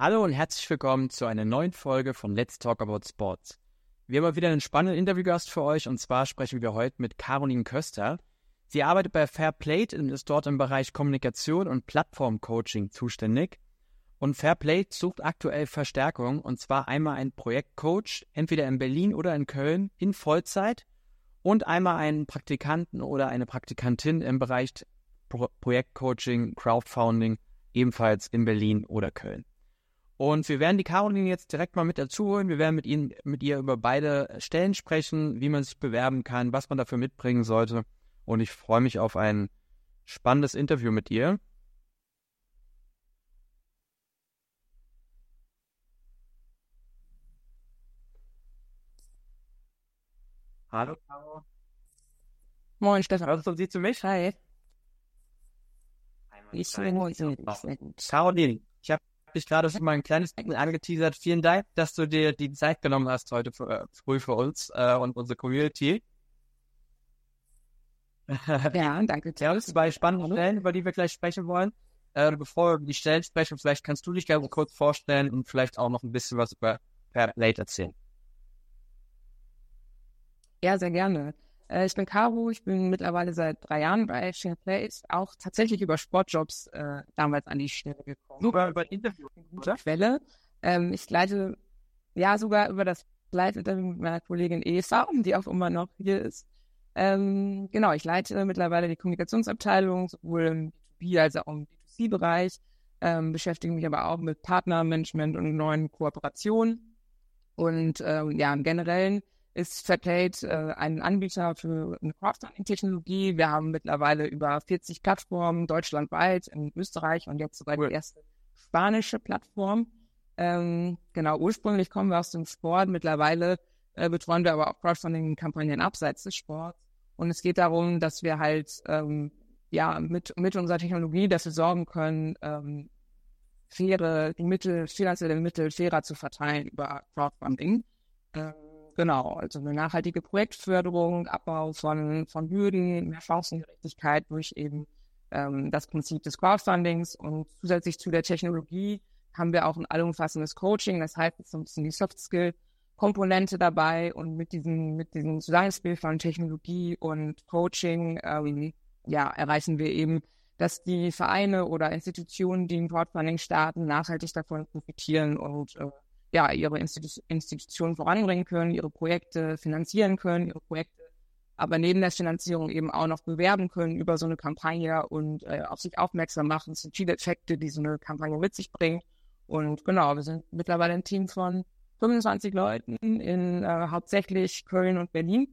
Hallo und herzlich willkommen zu einer neuen Folge von Let's Talk About Sports. Wir haben wieder einen spannenden Interviewgast für euch und zwar sprechen wir heute mit Caroline Köster. Sie arbeitet bei Fairplate und ist dort im Bereich Kommunikation und Plattformcoaching zuständig. Und Fairplate sucht aktuell Verstärkung und zwar einmal einen Projektcoach, entweder in Berlin oder in Köln in Vollzeit und einmal einen Praktikanten oder eine Praktikantin im Bereich Pro Projektcoaching, Crowdfunding, ebenfalls in Berlin oder Köln. Und wir werden die Caroline jetzt direkt mal mit dazu holen. Wir werden mit, ihnen, mit ihr über beide Stellen sprechen, wie man sich bewerben kann, was man dafür mitbringen sollte. Und ich freue mich auf ein spannendes Interview mit ihr. Hallo, Caro. Moin, Stefan. Hörst du sie zu mich? Hi. Ich Caroline, ich habe dich gerade schon mal ein kleines bisschen angeteasert. Vielen Dank, dass du dir die Zeit genommen hast heute für, äh, früh für uns äh, und unsere Community. Ja, danke. Ja, das zwei spannende Stellen, über die wir gleich sprechen wollen. Äh, bevor wir über die Stellen sprechen, vielleicht kannst du dich gerne kurz vorstellen und vielleicht auch noch ein bisschen was über Fairplate erzählen. Ja, sehr gerne. Äh, ich bin Caro, ich bin mittlerweile seit drei Jahren bei SharePlace, auch tatsächlich über Sportjobs äh, damals an die Stelle gekommen. Sogar über Interview, oder? Quelle. Ähm, ich leite, ja, sogar über das Leitinterview mit meiner Kollegin Eva, die auch immer noch hier ist. Ähm, genau, ich leite mittlerweile die Kommunikationsabteilung, sowohl im B2B als auch im B2C-Bereich, ähm, beschäftige mich aber auch mit Partnermanagement und neuen Kooperationen. Und ähm, ja, im Generellen ist Fairplate äh, ein Anbieter für eine Crowdfunding-Technologie. Wir haben mittlerweile über 40 Plattformen deutschlandweit in Österreich und jetzt sogar die erste spanische Plattform. Ähm, genau, ursprünglich kommen wir aus dem Sport. Mittlerweile äh, betreuen wir aber auch Crowdfunding-Kampagnen abseits des Sports. Und es geht darum, dass wir halt ähm, ja mit, mit unserer Technologie dafür sorgen können, ähm, faire die Mittel, finanzielle Mittel fairer zu verteilen über Crowdfunding. Ähm, Genau, also eine nachhaltige Projektförderung, Abbau von, von Hürden, mehr Chancengerechtigkeit durch eben ähm, das Prinzip des Crowdfundings. Und zusätzlich zu der Technologie haben wir auch ein allumfassendes Coaching, das heißt, es ist ein bisschen die Soft-Skill-Komponente dabei. Und mit diesem, mit diesem Zusammenspiel von Technologie und Coaching, ähm, ja, erreichen wir eben, dass die Vereine oder Institutionen, die im Crowdfunding starten, nachhaltig davon profitieren und äh, ja, ihre Institu Institutionen voranbringen können, ihre Projekte finanzieren können, ihre Projekte aber neben der Finanzierung eben auch noch bewerben können über so eine Kampagne und äh, auf sich aufmerksam machen. Es sind viele Effekte, die so eine Kampagne mit sich bringt. Und genau, wir sind mittlerweile ein Team von 25 Leuten in äh, hauptsächlich Köln und Berlin.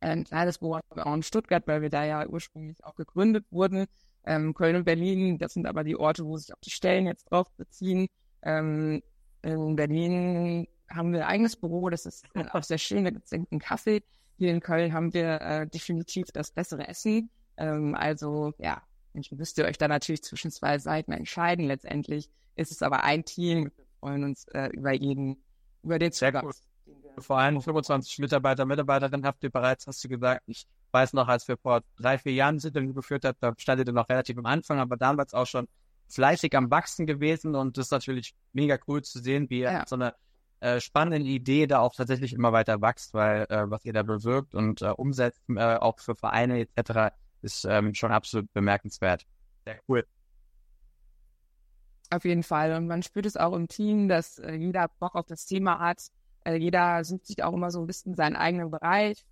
Ein kleines Büro auch in Stuttgart, weil wir da ja ursprünglich auch gegründet wurden. Ähm, Köln und Berlin, das sind aber die Orte, wo sich auch die Stellen jetzt drauf beziehen. Ähm, in Berlin haben wir ein eigenes Büro, das ist auch sehr schön, da gibt es einen Kaffee. Hier in Köln haben wir äh, definitiv das bessere Essen. Ähm, also ja, müsst ihr euch da natürlich zwischen zwei Seiten entscheiden. Letztendlich ist es aber ein Team. Wir freuen uns äh, über jeden, über den Zugang. Vor allem 25 Mitarbeiter, Mitarbeiterinnen habt ihr bereits, hast du gesagt. Ich weiß noch, als wir vor drei, vier Jahren Interview geführt haben, da standet ihr noch relativ am Anfang, aber damals auch schon fleißig am Wachsen gewesen und das ist natürlich mega cool zu sehen, wie ja. so eine äh, spannende Idee da auch tatsächlich immer weiter wächst, weil äh, was ihr da bewirkt und äh, umsetzt, äh, auch für Vereine etc., ist ähm, schon absolut bemerkenswert. Sehr cool. Auf jeden Fall. Und man spürt es auch im Team, dass äh, jeder Bock auf das Thema hat. Äh, jeder sucht sich auch immer so ein bisschen seinen eigenen Bereich,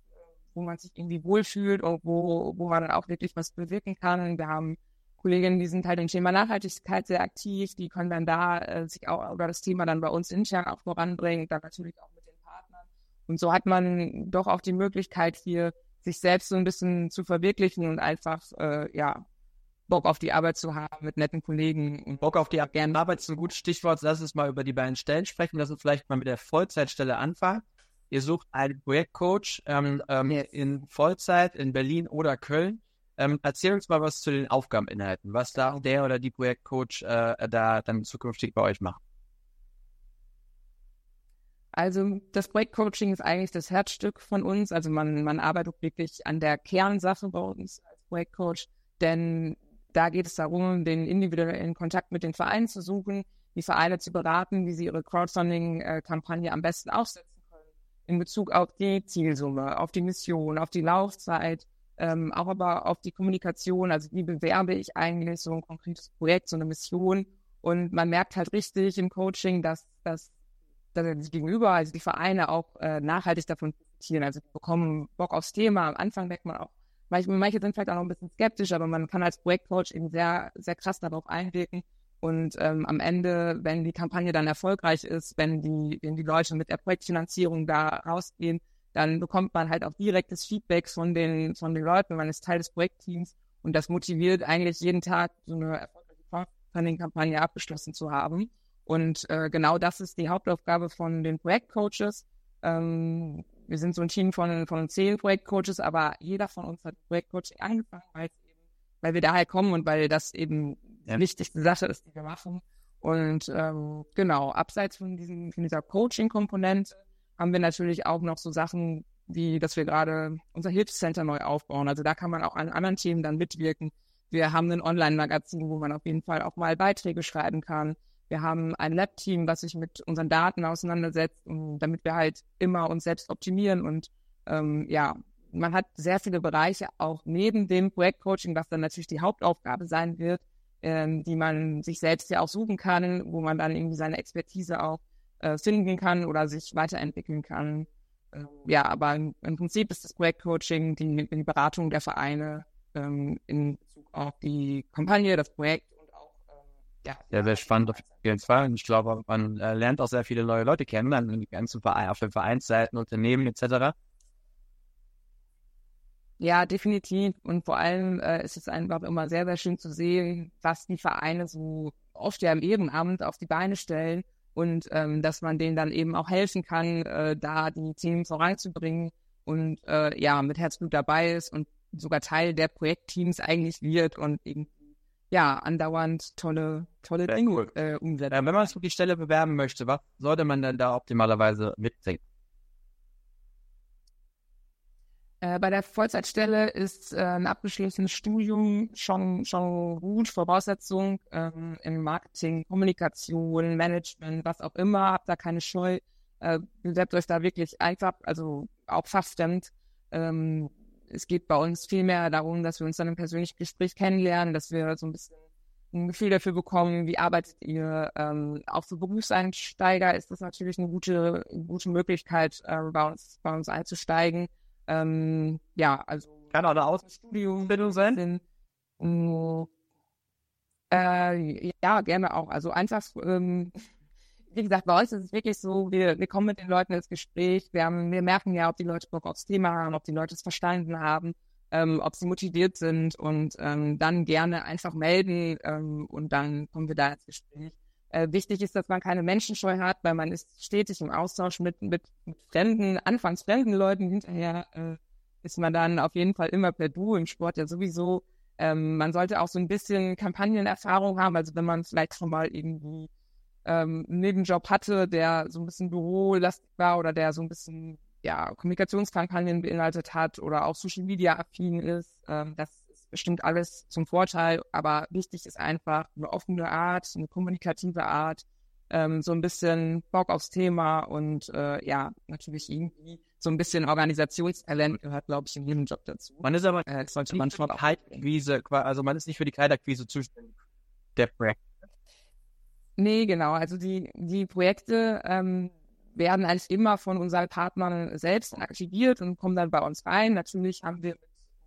wo man sich irgendwie wohlfühlt und wo, wo man dann auch wirklich was bewirken kann. Wir haben Kolleginnen, die sind halt im Thema Nachhaltigkeit sehr aktiv, die können dann da äh, sich auch über das Thema dann bei uns intern auch voranbringen, dann natürlich auch mit den Partnern. Und so hat man doch auch die Möglichkeit hier, sich selbst so ein bisschen zu verwirklichen und einfach, äh, ja, Bock auf die Arbeit zu haben mit netten Kollegen. Und Bock auf die Arbeit ist ein gutes Stichwort. Lass uns mal über die beiden Stellen sprechen. Lass uns vielleicht mal mit der Vollzeitstelle anfangen. Ihr sucht einen Projektcoach ähm, ähm, yes. in Vollzeit in Berlin oder Köln. Ähm, erzähl uns mal was zu den Aufgabeninhalten, was da der oder die Projektcoach äh, da dann zukünftig bei euch macht. Also das Projektcoaching ist eigentlich das Herzstück von uns. Also man, man arbeitet wirklich an der Kernsache bei uns als Projektcoach, denn da geht es darum, den individuellen Kontakt mit den Vereinen zu suchen, die Vereine zu beraten, wie sie ihre Crowdfunding-Kampagne am besten aufsetzen können. In Bezug auf die Zielsumme, auf die Mission, auf die Laufzeit, ähm, auch aber auf die Kommunikation. Also wie bewerbe ich eigentlich so ein konkretes Projekt, so eine Mission? Und man merkt halt richtig im Coaching, dass, dass, dass die Gegenüber, also die Vereine auch äh, nachhaltig davon profitieren. Also die bekommen Bock aufs Thema. Am Anfang merkt man auch, manche, manche sind vielleicht auch noch ein bisschen skeptisch, aber man kann als Projektcoach eben sehr, sehr krass darauf einwirken. Und ähm, am Ende, wenn die Kampagne dann erfolgreich ist, wenn die, wenn die Leute mit der Projektfinanzierung da rausgehen, dann bekommt man halt auch direktes Feedback von den, von den Leuten, man ist Teil des Projektteams und das motiviert eigentlich jeden Tag so eine erfolgreiche Crowdfunding-Kampagne abgeschlossen zu haben. Und äh, genau das ist die Hauptaufgabe von den Projektcoaches. Ähm, wir sind so ein Team von, von zehn Projektcoaches, aber jeder von uns hat Projektcoaching angefangen, weil, eben, weil wir daher kommen und weil das eben ja. die wichtigste Sache ist, die wir machen. Und ähm, genau, abseits von, diesem, von dieser Coaching-Komponente haben wir natürlich auch noch so Sachen, wie dass wir gerade unser Hilfscenter neu aufbauen. Also da kann man auch an anderen Themen dann mitwirken. Wir haben ein Online-Magazin, wo man auf jeden Fall auch mal Beiträge schreiben kann. Wir haben ein Lab-Team, was sich mit unseren Daten auseinandersetzt, damit wir halt immer uns selbst optimieren. Und ähm, ja, man hat sehr viele Bereiche auch neben dem Projektcoaching, was dann natürlich die Hauptaufgabe sein wird, ähm, die man sich selbst ja auch suchen kann, wo man dann irgendwie seine Expertise auch äh, finden kann oder sich weiterentwickeln kann. Ähm, ja, aber im, im, Prinzip ist das Projektcoaching die, die Beratung der Vereine ähm, in Bezug auf die Kampagne, das Projekt und auch ähm, ja. Ja, sehr spannend auf jeden Fall. Und ich glaube, man äh, lernt auch sehr viele neue Leute kennen, an den ganzen Verein, auf den Vereinsseiten, Unternehmen etc. Ja, definitiv. Und vor allem äh, ist es einfach immer sehr, sehr schön zu sehen, was die Vereine so oft ja im Ehrenamt auf die Beine stellen und ähm, dass man denen dann eben auch helfen kann, äh, da die Themen voranzubringen und äh, ja, mit Herzblut dabei ist und sogar Teil der Projektteams eigentlich wird und irgendwie ja, andauernd tolle, tolle Dinge cool. äh, umsetzt. Ja, wenn man sich für die Stelle bewerben möchte, was sollte man denn da optimalerweise mitbringen? Äh, bei der Vollzeitstelle ist äh, ein abgeschlossenes Studium schon, schon gut, Voraussetzung ähm, im Marketing, Kommunikation, Management, was auch immer. Habt da keine Scheu. Äh, bewerbt euch da wirklich einfach, also auch fachfremd. Ähm, es geht bei uns viel mehr darum, dass wir uns dann im persönlichen Gespräch kennenlernen, dass wir so ein bisschen ein Gefühl dafür bekommen, wie arbeitet ihr. Ähm, auch für Berufseinsteiger ist das natürlich eine gute, gute Möglichkeit, äh, bei, uns, bei uns einzusteigen. Ähm, ja, also. Kann auch eine Außenstudium sein? Mm, äh, ja, gerne auch. Also einfach, ähm, wie gesagt, bei uns ist es wirklich so, wir, wir kommen mit den Leuten ins Gespräch. Wir, haben, wir merken ja, ob die Leute Bock aufs Thema haben, ob die Leute es verstanden haben, ähm, ob sie motiviert sind und ähm, dann gerne einfach melden ähm, und dann kommen wir da ins Gespräch. Äh, wichtig ist, dass man keine Menschenscheu hat, weil man ist stetig im Austausch mit, mit, mit fremden, anfangs fremden Leuten. Hinterher äh, ist man dann auf jeden Fall immer per Du im Sport ja sowieso. Ähm, man sollte auch so ein bisschen Kampagnenerfahrung haben. Also wenn man vielleicht schon mal irgendwie ähm, einen Nebenjob hatte, der so ein bisschen bürolastig war oder der so ein bisschen ja, Kommunikationskampagnen beinhaltet hat oder auch Social Media affin ist. Ähm, das bestimmt alles zum Vorteil, aber wichtig ist einfach eine offene Art, eine kommunikative Art, ähm, so ein bisschen Bock aufs Thema und äh, ja, natürlich irgendwie so ein bisschen Organisationstalent gehört, glaube ich, in jedem Job dazu. Man ist aber äh, sollte man schon Kaltakquise, also man ist nicht für die Kaltakquise zuständig. Der Projekt. Nee, genau. Also die, die Projekte ähm, werden eigentlich immer von unseren Partnern selbst aktiviert und kommen dann bei uns rein. Natürlich haben wir mit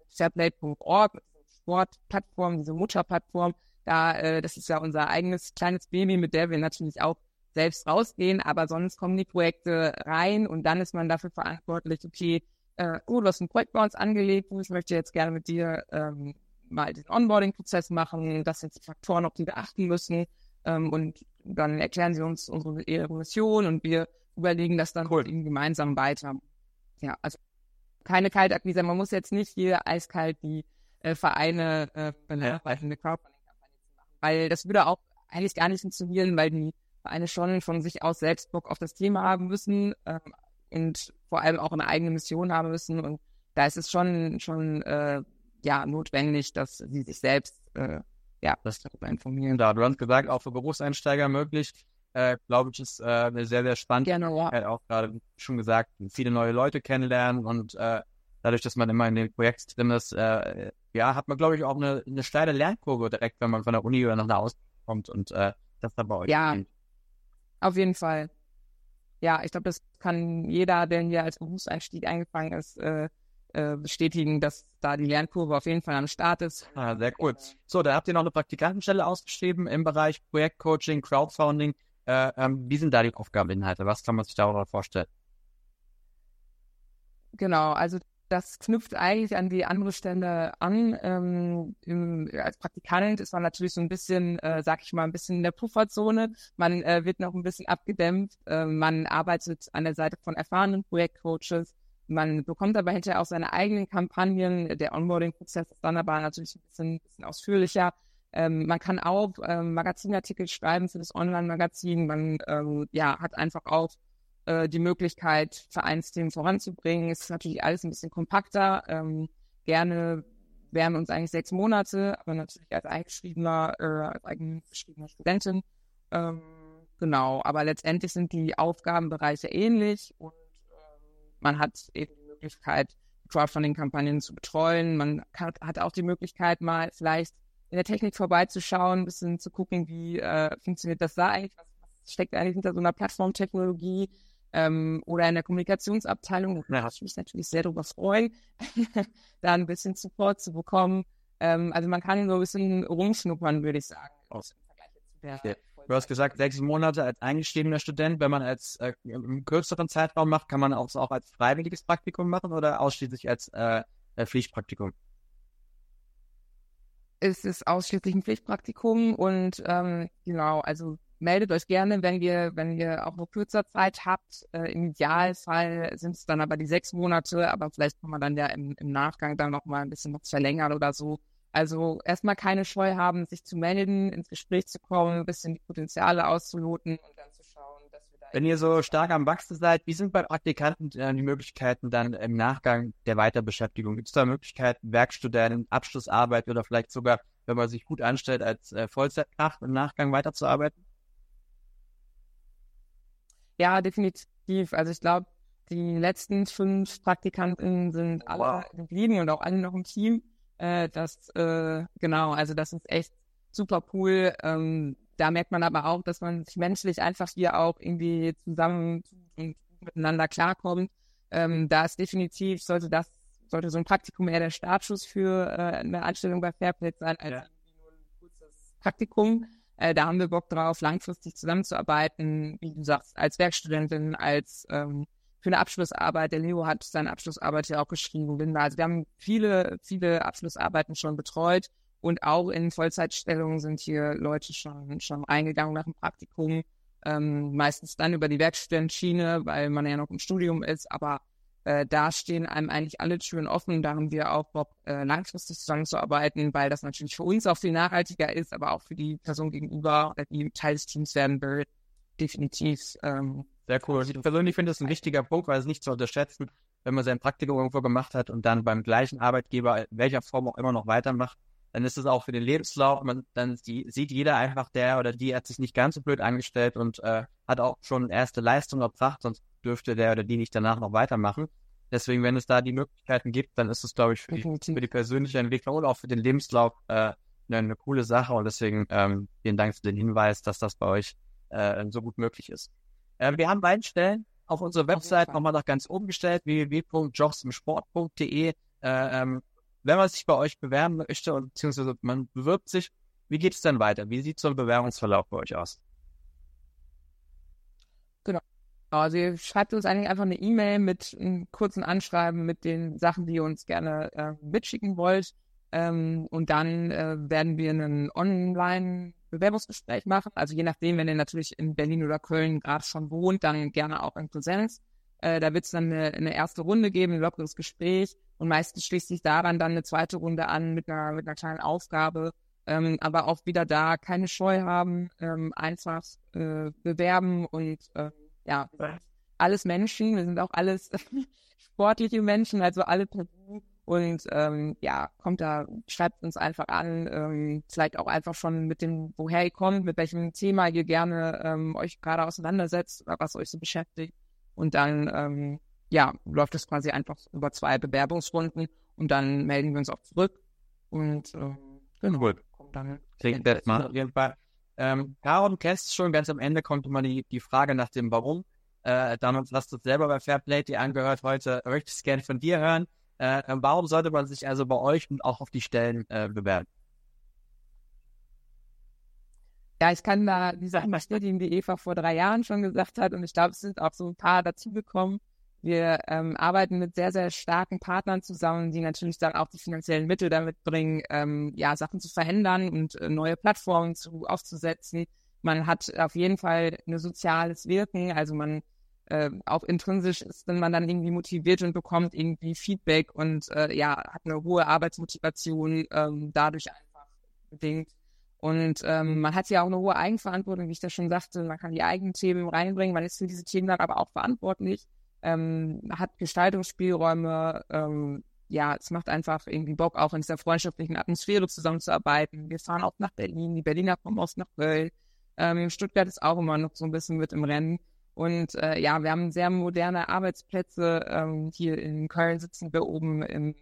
fairplay.org, mit Sportplattform, diese Mutterplattform, da, äh, das ist ja unser eigenes kleines Baby, mit der wir natürlich auch selbst rausgehen, aber sonst kommen die Projekte rein und dann ist man dafür verantwortlich, okay, äh, oh, du hast ein Projekt bei uns angelegt, ich möchte jetzt gerne mit dir ähm, mal den Onboarding-Prozess machen, das sind die Faktoren, auf die wir achten müssen ähm, und dann erklären sie uns unsere ihre Mission und wir überlegen das dann cool. gemeinsam weiter. Ja, also keine Kaltakquise, man muss jetzt nicht hier eiskalt die äh, Vereine äh, eine Crowdfunding-Kampagne zu machen. Weil das würde auch eigentlich gar nicht funktionieren, weil die Vereine schon von sich aus selbst Bock auf das Thema haben müssen ähm, und vor allem auch eine eigene Mission haben müssen. Und da ist es schon, schon äh, ja, notwendig, dass sie sich selbst äh, ja, das darüber informieren. Da, du hast gesagt, auch für Berufseinsteiger möglich. Äh, Glaube ich, ist äh, eine sehr, sehr spannende Gerne, ja. Möglichkeit. Auch gerade schon gesagt, viele neue Leute kennenlernen und äh, dadurch, dass man immer in dem Projekt drin ist, äh, ja, hat man, glaube ich, auch eine, eine steile Lernkurve direkt, wenn man von der Uni oder nach einer Ausbildung kommt und äh, das dann bei euch. Ja, geht. auf jeden Fall. Ja, ich glaube, das kann jeder, der hier als Berufseinstieg eingefangen ist, äh, äh, bestätigen, dass da die Lernkurve auf jeden Fall am Start ist. Ah, sehr cool. So, da habt ihr noch eine Praktikantenstelle ausgeschrieben im Bereich Projektcoaching, Crowdfunding. Äh, ähm, wie sind da die Aufgabeninhalte? Was kann man sich darüber vorstellen? Genau, also das knüpft eigentlich an die andere Stelle an. Ähm, im, als Praktikant ist man natürlich so ein bisschen, äh, sag ich mal, ein bisschen in der Pufferzone. Man äh, wird noch ein bisschen abgedämpft. Äh, man arbeitet an der Seite von erfahrenen Projektcoaches. Man bekommt aber hinterher auch seine eigenen Kampagnen. Der Onboarding-Prozess ist dann aber natürlich ein bisschen, ein bisschen ausführlicher. Ähm, man kann auch ähm, Magazinartikel schreiben für das Online-Magazin. Man ähm, ja, hat einfach auch äh, die Möglichkeit, Vereinsthemen voranzubringen. Es ist natürlich alles ein bisschen kompakter. Ähm, gerne wären uns eigentlich sechs Monate, aber natürlich als eingeschriebener, äh, als eingeschriebener Studentin. Ähm, genau, aber letztendlich sind die Aufgabenbereiche ähnlich und ähm, man hat eben die Möglichkeit, Crowdfunding-Kampagnen zu betreuen. Man kann, hat auch die Möglichkeit, mal vielleicht in der Technik vorbeizuschauen, ein bisschen zu gucken, wie äh, funktioniert das da eigentlich, was, was steckt eigentlich hinter so einer Plattformtechnologie ähm, oder in der Kommunikationsabteilung. Da würde ich mich natürlich sehr darüber freuen, da ein bisschen Support zu bekommen. Ähm, also man kann so ein bisschen rumschnuppern, würde ich sagen. Aus. Ja. Du hast gesagt, sechs Monate als eingeschriebener Student. Wenn man als äh, im kürzeren Zeitraum macht, kann man auch, auch als freiwilliges Praktikum machen oder ausschließlich als äh, Pflichtpraktikum? Es ist ausschließlich ein Pflichtpraktikum und ähm, genau, also meldet euch gerne, wenn ihr, wenn ihr auch nur kürzer Zeit habt. Äh, Im Idealfall sind es dann aber die sechs Monate, aber vielleicht kann man dann ja im, im Nachgang dann noch mal ein bisschen was verlängern oder so. Also erstmal keine Scheu haben, sich zu melden, ins Gespräch zu kommen, ein bisschen die Potenziale auszuloten und dann zu schauen, dass wir da. Wenn ihr so stark am Wachsen seid, wie sind bei Praktikanten äh, die Möglichkeiten dann im Nachgang der Weiterbeschäftigung? Gibt es da Möglichkeiten, Werkstudenten, Abschlussarbeit oder vielleicht sogar, wenn man sich gut anstellt, als äh, Vollzeitkraft im Nachgang weiterzuarbeiten? Ja, definitiv. Also ich glaube, die letzten fünf Praktikanten sind alle Wow. geblieben und auch alle noch im Team. Äh, das, äh, genau, also das ist echt super cool. Ähm, da merkt man aber auch, dass man sich menschlich einfach hier auch irgendwie zusammen und miteinander klarkommt. Ähm, da ist definitiv, sollte das, sollte so ein Praktikum eher der Startschuss für äh, eine Anstellung bei Fairplay sein, als Ja. irgendwie nur ein kurzes Praktikum. Äh, da haben wir Bock drauf, langfristig zusammenzuarbeiten, wie du sagst, als Werkstudentin, als ähm, für eine Abschlussarbeit. Der Leo hat seine Abschlussarbeit ja auch geschrieben. Also wir haben viele, viele Abschlussarbeiten schon betreut und auch in Vollzeitstellungen sind hier Leute schon, schon eingegangen nach dem Praktikum. Ähm, meistens dann über die Werkstudentenschiene, weil man ja noch im Studium ist, aber äh, da stehen einem eigentlich alle Türen offen. Da haben wir auch Bock, äh, langfristig zusammenzuarbeiten, weil das natürlich für uns auch viel nachhaltiger ist, aber auch für die Person gegenüber, äh, die Teil des Teams werden will, definitiv. Ähm, Sehr cool. Ich persönlich finde das ein wichtiger Punkt, weil es nicht zu unterschätzen, wenn man sein Praktikum irgendwo gemacht hat und dann beim gleichen Arbeitgeber, in welcher Form auch immer noch weitermacht, dann ist es auch für den Lebenslauf, man, dann die, sieht jeder einfach, der oder die hat sich nicht ganz so blöd angestellt und äh, hat auch schon erste Leistung erbracht, sonst dürfte der oder die nicht danach noch weitermachen. Deswegen, wenn es da die Möglichkeiten gibt, dann ist es, glaube ich, für die, für die persönliche Entwicklung und auch für den Lebenslauf äh, eine, eine coole Sache. Und deswegen ähm, vielen Dank für den Hinweis, dass das bei euch äh, so gut möglich ist. Äh, wir haben beiden Stellen auf unserer Website Fall. nochmal nach ganz oben gestellt, www.jobsimsport.de. Äh, ähm, wenn man sich bei euch bewerben möchte und beziehungsweise man bewirbt sich, wie geht es dann weiter? Wie sieht so ein Bewerbungsverlauf bei euch aus? Also ihr schreibt uns eigentlich einfach eine E-Mail mit einem kurzen Anschreiben mit den Sachen, die ihr uns gerne äh, mitschicken wollt. Ähm, und dann äh, werden wir ein Online-Bewerbungsgespräch machen. Also je nachdem, wenn ihr natürlich in Berlin oder Köln gerade schon wohnt, dann gerne auch in Präsenz. Äh, da wird es dann eine, eine erste Runde geben, ein lockeres Gespräch. Und meistens schließt sich daran dann eine zweite Runde an mit einer, mit einer kleinen Aufgabe. Ähm, aber auch wieder da keine Scheu haben, ähm, einfach äh, bewerben und äh, ja, alles Menschen, wir sind auch alles sportliche Menschen, also alle per Du Und ähm, ja, kommt da, schreibt uns einfach an, ähm, vielleicht auch einfach schon mit dem, woher ihr kommt, mit welchem Thema ihr gerne ähm, euch gerade auseinandersetzt oder was euch so beschäftigt. Und dann, ähm, ja, läuft es quasi einfach über zwei Bewerbungsrunden und dann melden wir uns auch zurück. Und ähm, genau, Gut. kommt dann. Klingt das mal. Ähm, kennst schon, ganz am Ende kommt immer die, die Frage nach dem Warum. Äh, dann hast du es selber bei Fairplay dir angehört heute, möchte ich es gerne von dir hören. Äh, warum sollte man sich also bei euch und auch auf die Stellen äh, bewerben? Ja, ich kann da die Sachen bestätigen, die Eva vor drei Jahren schon gesagt hat. Und ich glaube, es sind auch so ein paar dazugekommen. Wir ähm, arbeiten mit sehr, sehr starken Partnern zusammen, die natürlich dann auch die finanziellen Mittel damit bringen, ähm, ja, Sachen zu verändern und äh, neue Plattformen zu, aufzusetzen. Man hat auf jeden Fall ein soziales Wirken, also man äh, auch intrinsisch ist, wenn man dann irgendwie motiviert und bekommt irgendwie Feedback und äh, ja, hat eine hohe Arbeitsmotivation ähm, dadurch einfach bedingt. Und ähm, man hat ja auch eine hohe Eigenverantwortung, wie ich das schon sagte. Man kann die eigenen Themen reinbringen, man ist für diese Themen dann aber auch verantwortlich, ähm, hat Gestaltungsspielräume, ähm, ja, es macht einfach irgendwie Bock, auch in dieser freundschaftlichen Atmosphäre zusammenzuarbeiten. Wir fahren auch nach Berlin, die Berliner kommen aus nach Köln. Ähm, Stuttgart ist auch immer noch so ein bisschen mit im Rennen. Und äh, ja, wir haben sehr moderne Arbeitsplätze. Ähm, hier in Köln sitzen wir oben im,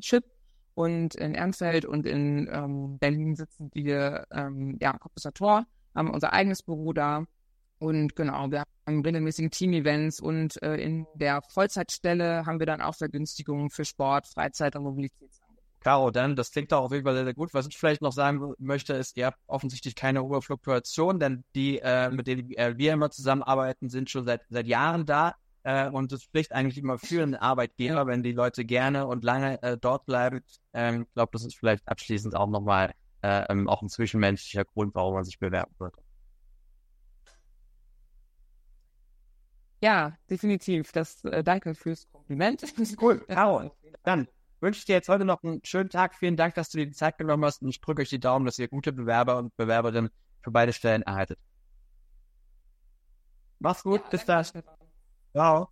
Chip und in Ernstfeld und in ähm, Berlin sitzen wir, ähm, ja, Kompensator, haben unser eigenes Büro da. Und genau, wir haben regelmäßige Team-Events und äh, in der Vollzeitstelle haben wir dann auch Vergünstigungen für Sport, Freizeit und Mobilität. Caro, dann, das klingt auch auf jeden Fall sehr, sehr gut. Was ich vielleicht noch sagen möchte, ist, ihr habt offensichtlich keine hohe Fluktuation, denn die, äh, mit denen äh, wir immer zusammenarbeiten, sind schon seit, seit Jahren da. Äh, und es spricht eigentlich immer für einen Arbeitgeber, wenn die Leute gerne und lange äh, dort bleiben. Ähm, ich glaube, das ist vielleicht abschließend auch nochmal äh, ähm, auch ein zwischenmenschlicher Grund, warum man sich bewerben würde. Ja, definitiv. Das äh, danke fürs Kompliment. Cool, Caro. Dann wünsche ich dir jetzt heute noch einen schönen Tag. Vielen Dank, dass du dir die Zeit genommen hast und ich drücke euch die Daumen, dass ihr gute Bewerber und Bewerberinnen für beide Stellen erhaltet. Mach's gut, Ja, bis dann. Ciao.